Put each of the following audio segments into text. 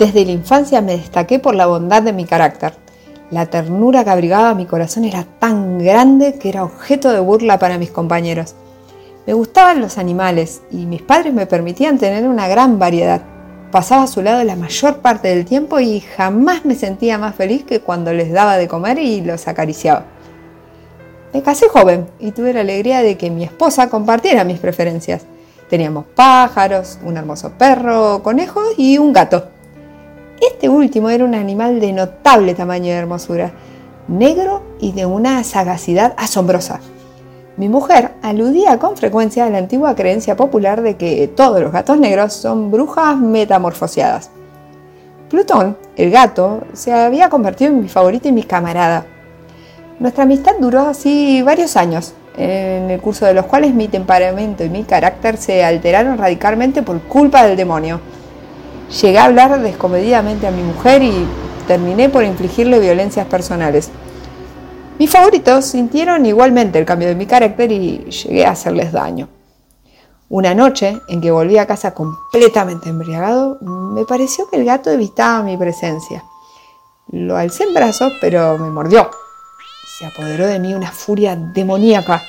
Desde la infancia me destaqué por la bondad de mi carácter. La ternura que abrigaba mi corazón era tan grande que era objeto de burla para mis compañeros. Me gustaban los animales y mis padres me permitían tener una gran variedad. Pasaba a su lado la mayor parte del tiempo y jamás me sentía más feliz que cuando les daba de comer y los acariciaba. Me casé joven y tuve la alegría de que mi esposa compartiera mis preferencias. Teníamos pájaros, un hermoso perro, conejos y un gato. Este último era un animal de notable tamaño y hermosura, negro y de una sagacidad asombrosa. Mi mujer aludía con frecuencia a la antigua creencia popular de que todos los gatos negros son brujas metamorfoseadas. Plutón, el gato, se había convertido en mi favorito y mi camarada. Nuestra amistad duró así varios años, en el curso de los cuales mi temperamento y mi carácter se alteraron radicalmente por culpa del demonio. Llegué a hablar descomedidamente a mi mujer y terminé por infligirle violencias personales. Mis favoritos sintieron igualmente el cambio de mi carácter y llegué a hacerles daño. Una noche, en que volví a casa completamente embriagado, me pareció que el gato evitaba mi presencia. Lo alcé en brazos, pero me mordió se apoderó de mí una furia demoníaca.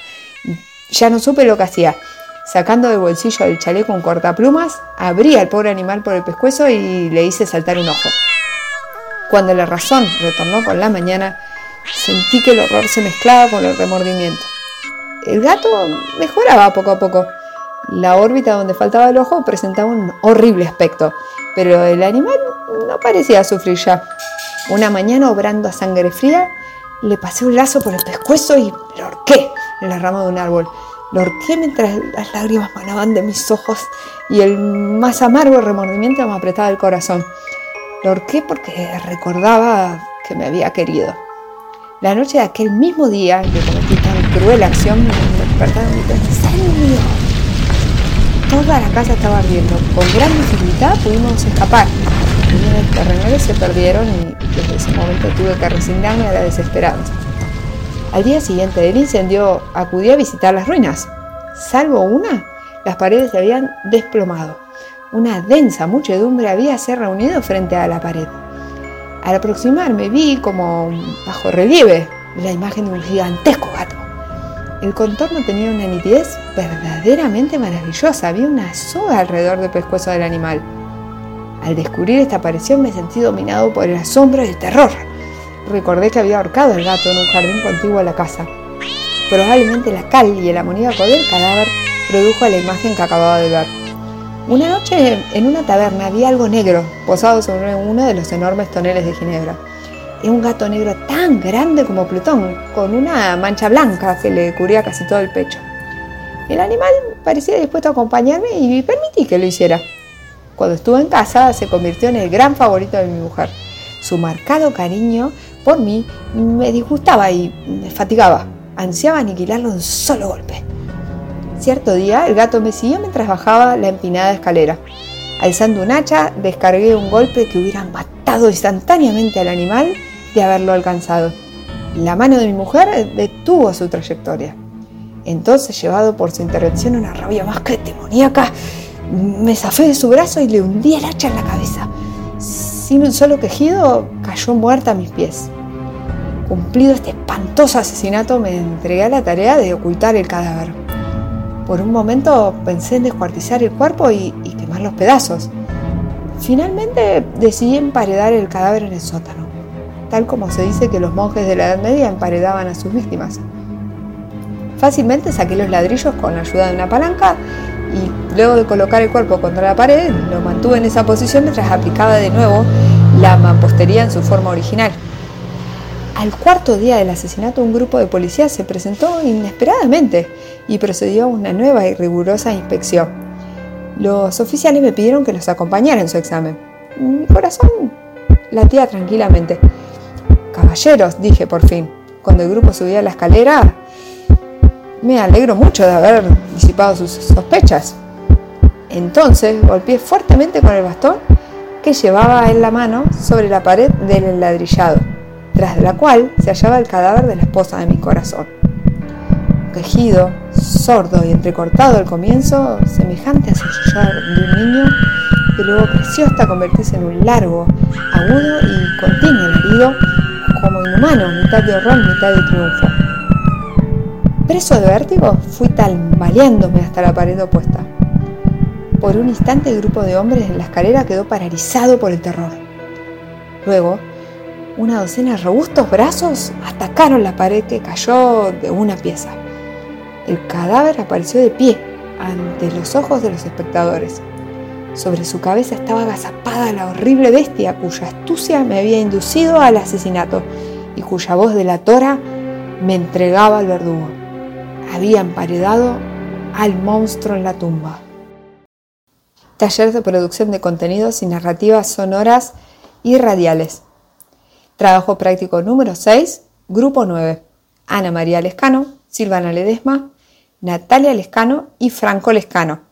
Ya no supe lo que hacía. Sacando del bolsillo el chaleco un cortaplumas, abrí al pobre animal por el pescuezo y le hice saltar un ojo. Cuando la razón retornó con la mañana, sentí que el horror se mezclaba con el remordimiento. El gato mejoraba poco a poco. La órbita donde faltaba el ojo presentaba un horrible aspecto, pero el animal no parecía sufrir ya. Una mañana, obrando a sangre fría, le pasé un lazo por el pescuezo y lo horqué en la rama de un árbol. Lo mientras las lágrimas manaban de mis ojos y el más amargo remordimiento me apretaba el corazón. Lo porque recordaba que me había querido. La noche de aquel mismo día que cometí tan cruel acción, me despertaron mío. Toda la casa estaba ardiendo. Con gran dificultad pudimos escapar. Los terrenales se perdieron y desde ese momento tuve que resignarme a la desesperanza. Al día siguiente del incendio acudí a visitar las ruinas. Salvo una, las paredes se habían desplomado. Una densa muchedumbre había se reunido frente a la pared. Al aproximarme vi como bajo relieve la imagen de un gigantesco gato. El contorno tenía una nitidez verdaderamente maravillosa. Había una soga alrededor del pescuezo del animal. Al descubrir esta aparición me sentí dominado por el asombro y el terror. Recordé que había ahorcado el gato en un jardín contiguo a la casa. Probablemente la cal y el amoníaco del cadáver produjo la imagen que acababa de ver. Una noche en una taberna vi algo negro posado sobre uno de los enormes toneles de Ginebra. Era un gato negro tan grande como Plutón, con una mancha blanca que le cubría casi todo el pecho. El animal parecía dispuesto a acompañarme y permití que lo hiciera. Cuando estuvo en casa se convirtió en el gran favorito de mi mujer. Su marcado cariño por mí me disgustaba y me fatigaba. Ansiaba aniquilarlo de un solo golpe. Cierto día el gato me siguió mientras bajaba la empinada escalera. Alzando un hacha, descargué un golpe que hubiera matado instantáneamente al animal de haberlo alcanzado. La mano de mi mujer detuvo su trayectoria. Entonces, llevado por su intervención una rabia más que demoníaca, me zafé de su brazo y le hundí el hacha en la cabeza. Sin un solo quejido, cayó muerta a mis pies. Cumplido este espantoso asesinato, me entregué a la tarea de ocultar el cadáver. Por un momento pensé en descuartizar el cuerpo y, y quemar los pedazos. Finalmente decidí emparedar el cadáver en el sótano, tal como se dice que los monjes de la Edad Media emparedaban a sus víctimas. Fácilmente saqué los ladrillos con la ayuda de una palanca y luego de colocar el cuerpo contra la pared lo mantuve en esa posición mientras aplicaba de nuevo la mampostería en su forma original. Al cuarto día del asesinato un grupo de policías se presentó inesperadamente y procedió a una nueva y rigurosa inspección. Los oficiales me pidieron que los acompañara en su examen. Mi corazón latía tranquilamente. Caballeros, dije por fin. Cuando el grupo subía la escalera, me alegro mucho de haber disipado sus sospechas. Entonces golpeé fuertemente con el bastón que llevaba en la mano sobre la pared del enladrillado, tras de la cual se hallaba el cadáver de la esposa de mi corazón. quejido, sordo y entrecortado al comienzo, semejante a susurrar de un niño, que luego creció hasta convertirse en un largo, agudo y continuo alarido, como inhumano, mitad de horror, mitad de triunfo. Preso de vértigo, fui tambaleándome hasta la pared opuesta. Por un instante el grupo de hombres en la escalera quedó paralizado por el terror. Luego, una docena de robustos brazos atacaron la pared que cayó de una pieza. El cadáver apareció de pie ante los ojos de los espectadores. Sobre su cabeza estaba agazapada la horrible bestia cuya astucia me había inducido al asesinato y cuya voz delatora me entregaba al verdugo. Había emparedado al monstruo en la tumba. Taller de producción de contenidos y narrativas sonoras y radiales. Trabajo práctico número 6, grupo 9. Ana María Lescano, Silvana Ledesma, Natalia Lescano y Franco Lescano.